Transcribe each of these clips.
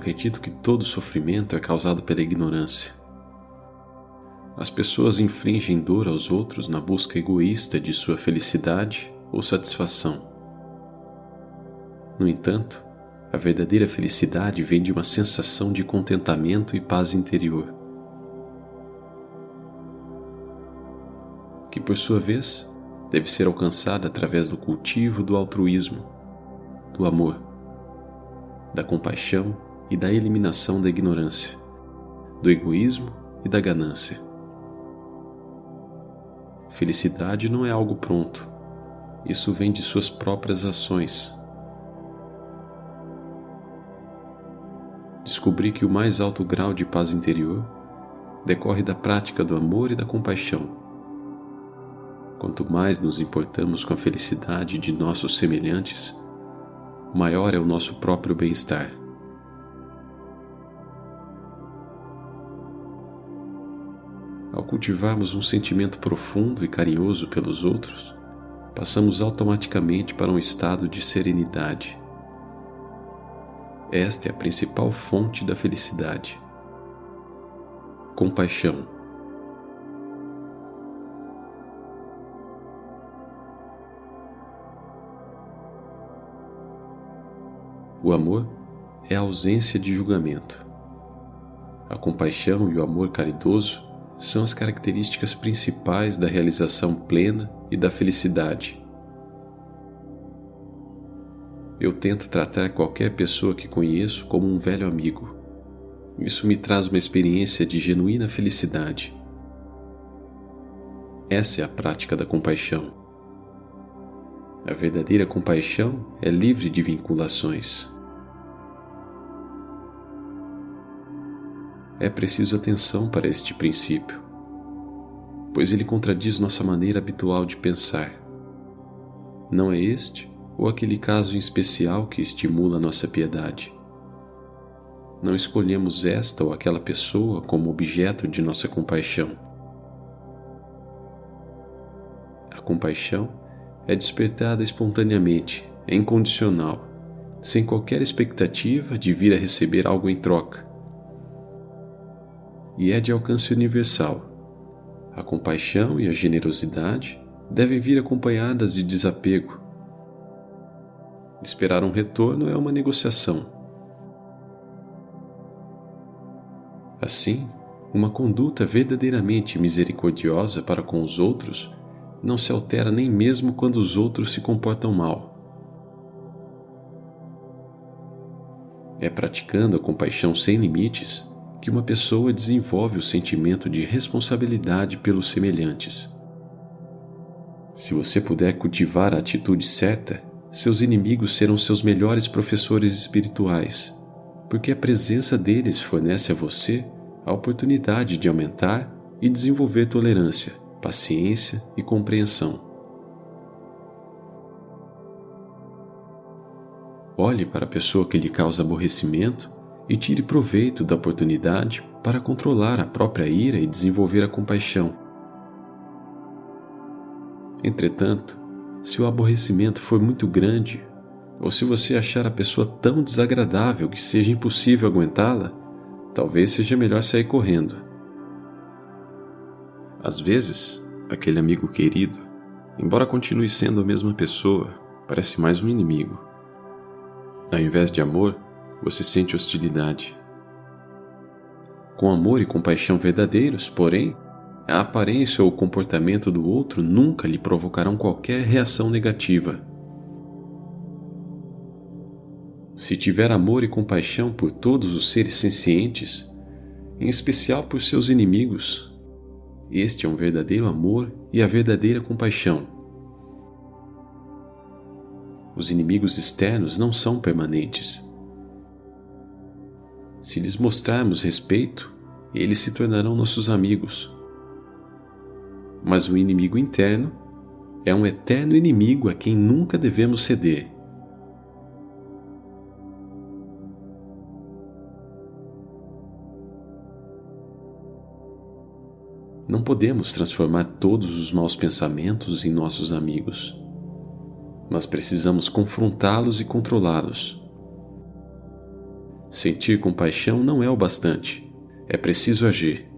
acredito que todo sofrimento é causado pela ignorância. As pessoas infligem dor aos outros na busca egoísta de sua felicidade ou satisfação. No entanto, a verdadeira felicidade vem de uma sensação de contentamento e paz interior. Que, por sua vez, deve ser alcançada através do cultivo do altruísmo, do amor, da compaixão e da eliminação da ignorância, do egoísmo e da ganância. Felicidade não é algo pronto. Isso vem de suas próprias ações. Descobri que o mais alto grau de paz interior decorre da prática do amor e da compaixão. Quanto mais nos importamos com a felicidade de nossos semelhantes, maior é o nosso próprio bem-estar. Cultivarmos um sentimento profundo e carinhoso pelos outros, passamos automaticamente para um estado de serenidade. Esta é a principal fonte da felicidade. Compaixão. O amor é a ausência de julgamento. A compaixão e o amor caridoso são as características principais da realização plena e da felicidade. Eu tento tratar qualquer pessoa que conheço como um velho amigo. Isso me traz uma experiência de genuína felicidade. Essa é a prática da compaixão. A verdadeira compaixão é livre de vinculações. É preciso atenção para este princípio, pois ele contradiz nossa maneira habitual de pensar. Não é este ou aquele caso em especial que estimula nossa piedade. Não escolhemos esta ou aquela pessoa como objeto de nossa compaixão. A compaixão é despertada espontaneamente, é incondicional, sem qualquer expectativa de vir a receber algo em troca e é de alcance universal. A compaixão e a generosidade devem vir acompanhadas de desapego. Esperar um retorno é uma negociação. Assim, uma conduta verdadeiramente misericordiosa para com os outros não se altera nem mesmo quando os outros se comportam mal. É praticando a compaixão sem limites que uma pessoa desenvolve o sentimento de responsabilidade pelos semelhantes. Se você puder cultivar a atitude certa, seus inimigos serão seus melhores professores espirituais, porque a presença deles fornece a você a oportunidade de aumentar e desenvolver tolerância, paciência e compreensão. Olhe para a pessoa que lhe causa aborrecimento e tire proveito da oportunidade para controlar a própria ira e desenvolver a compaixão. Entretanto, se o aborrecimento for muito grande, ou se você achar a pessoa tão desagradável que seja impossível aguentá-la, talvez seja melhor sair correndo. Às vezes, aquele amigo querido, embora continue sendo a mesma pessoa, parece mais um inimigo. Ao invés de amor, você sente hostilidade. Com amor e compaixão verdadeiros, porém, a aparência ou o comportamento do outro nunca lhe provocarão qualquer reação negativa. Se tiver amor e compaixão por todos os seres sencientes, em especial por seus inimigos, este é um verdadeiro amor e a verdadeira compaixão. Os inimigos externos não são permanentes se lhes mostrarmos respeito, eles se tornarão nossos amigos. Mas o inimigo interno é um eterno inimigo a quem nunca devemos ceder. Não podemos transformar todos os maus pensamentos em nossos amigos, mas precisamos confrontá-los e controlá-los Sentir compaixão não é o bastante. É preciso agir.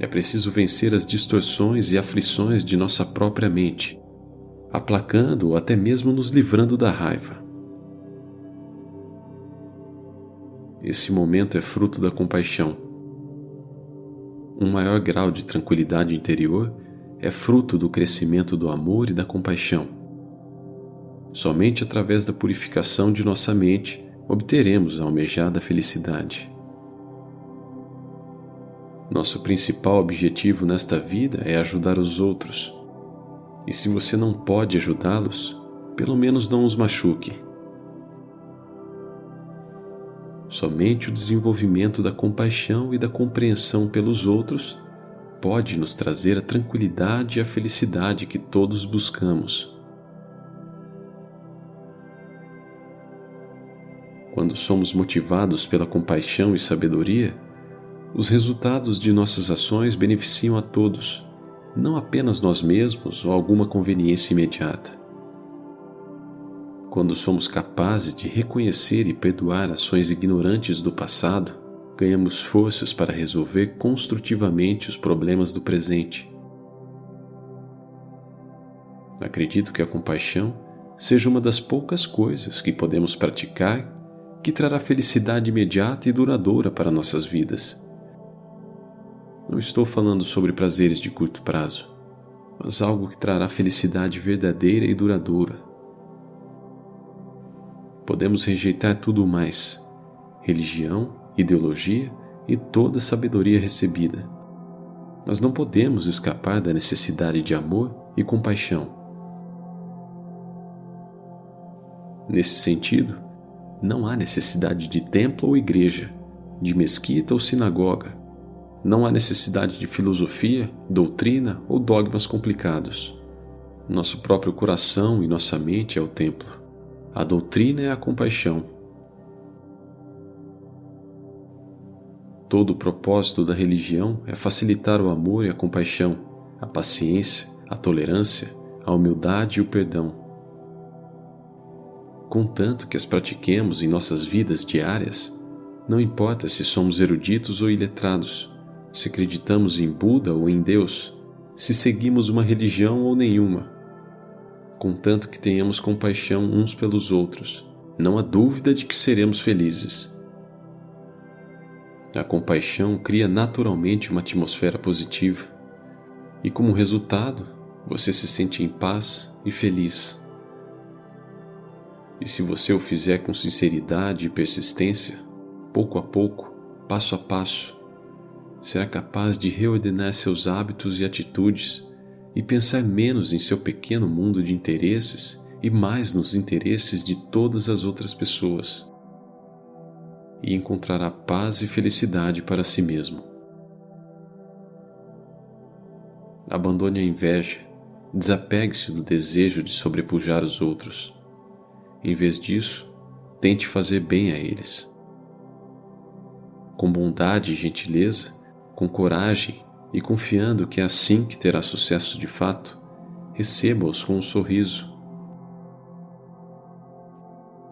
É preciso vencer as distorções e aflições de nossa própria mente, aplacando ou até mesmo nos livrando da raiva. Esse momento é fruto da compaixão. Um maior grau de tranquilidade interior é fruto do crescimento do amor e da compaixão. Somente através da purificação de nossa mente obteremos a almejada felicidade. Nosso principal objetivo nesta vida é ajudar os outros. E se você não pode ajudá-los, pelo menos não os machuque. Somente o desenvolvimento da compaixão e da compreensão pelos outros pode nos trazer a tranquilidade e a felicidade que todos buscamos. Quando somos motivados pela compaixão e sabedoria, os resultados de nossas ações beneficiam a todos, não apenas nós mesmos ou alguma conveniência imediata. Quando somos capazes de reconhecer e perdoar ações ignorantes do passado, ganhamos forças para resolver construtivamente os problemas do presente. Acredito que a compaixão seja uma das poucas coisas que podemos praticar que trará felicidade imediata e duradoura para nossas vidas. Não estou falando sobre prazeres de curto prazo, mas algo que trará felicidade verdadeira e duradoura. Podemos rejeitar tudo mais: religião, ideologia e toda sabedoria recebida. Mas não podemos escapar da necessidade de amor e compaixão. Nesse sentido, não há necessidade de templo ou igreja, de mesquita ou sinagoga. Não há necessidade de filosofia, doutrina ou dogmas complicados. Nosso próprio coração e nossa mente é o templo. A doutrina é a compaixão. Todo o propósito da religião é facilitar o amor e a compaixão, a paciência, a tolerância, a humildade e o perdão contanto que as pratiquemos em nossas vidas diárias, não importa se somos eruditos ou iletrados, se acreditamos em Buda ou em Deus, se seguimos uma religião ou nenhuma, contanto que tenhamos compaixão uns pelos outros, não há dúvida de que seremos felizes. A compaixão cria naturalmente uma atmosfera positiva, e como resultado, você se sente em paz e feliz. E se você o fizer com sinceridade e persistência, pouco a pouco, passo a passo, será capaz de reordenar seus hábitos e atitudes e pensar menos em seu pequeno mundo de interesses e mais nos interesses de todas as outras pessoas. E encontrará paz e felicidade para si mesmo. Abandone a inveja, desapegue-se do desejo de sobrepujar os outros em vez disso, tente fazer bem a eles. Com bondade e gentileza, com coragem e confiando que é assim que terá sucesso de fato, receba-os com um sorriso.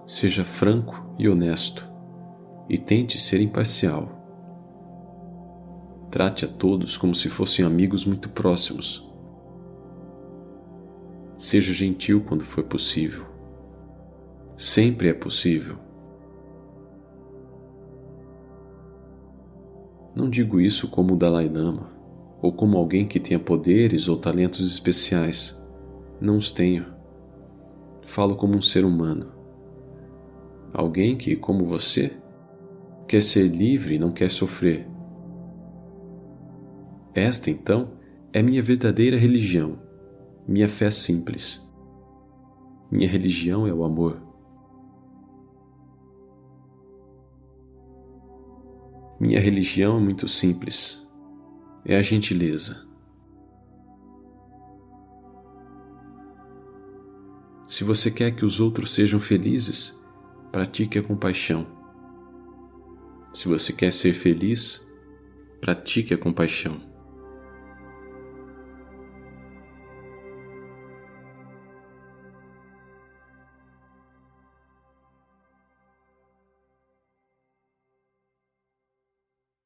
Seja franco e honesto e tente ser imparcial. Trate a todos como se fossem amigos muito próximos. Seja gentil quando for possível Sempre é possível. Não digo isso como o Dalai Lama ou como alguém que tenha poderes ou talentos especiais. Não os tenho. Falo como um ser humano. Alguém que, como você, quer ser livre e não quer sofrer. Esta, então, é minha verdadeira religião, minha fé simples. Minha religião é o amor. Minha religião é muito simples. É a gentileza. Se você quer que os outros sejam felizes, pratique a compaixão. Se você quer ser feliz, pratique a compaixão.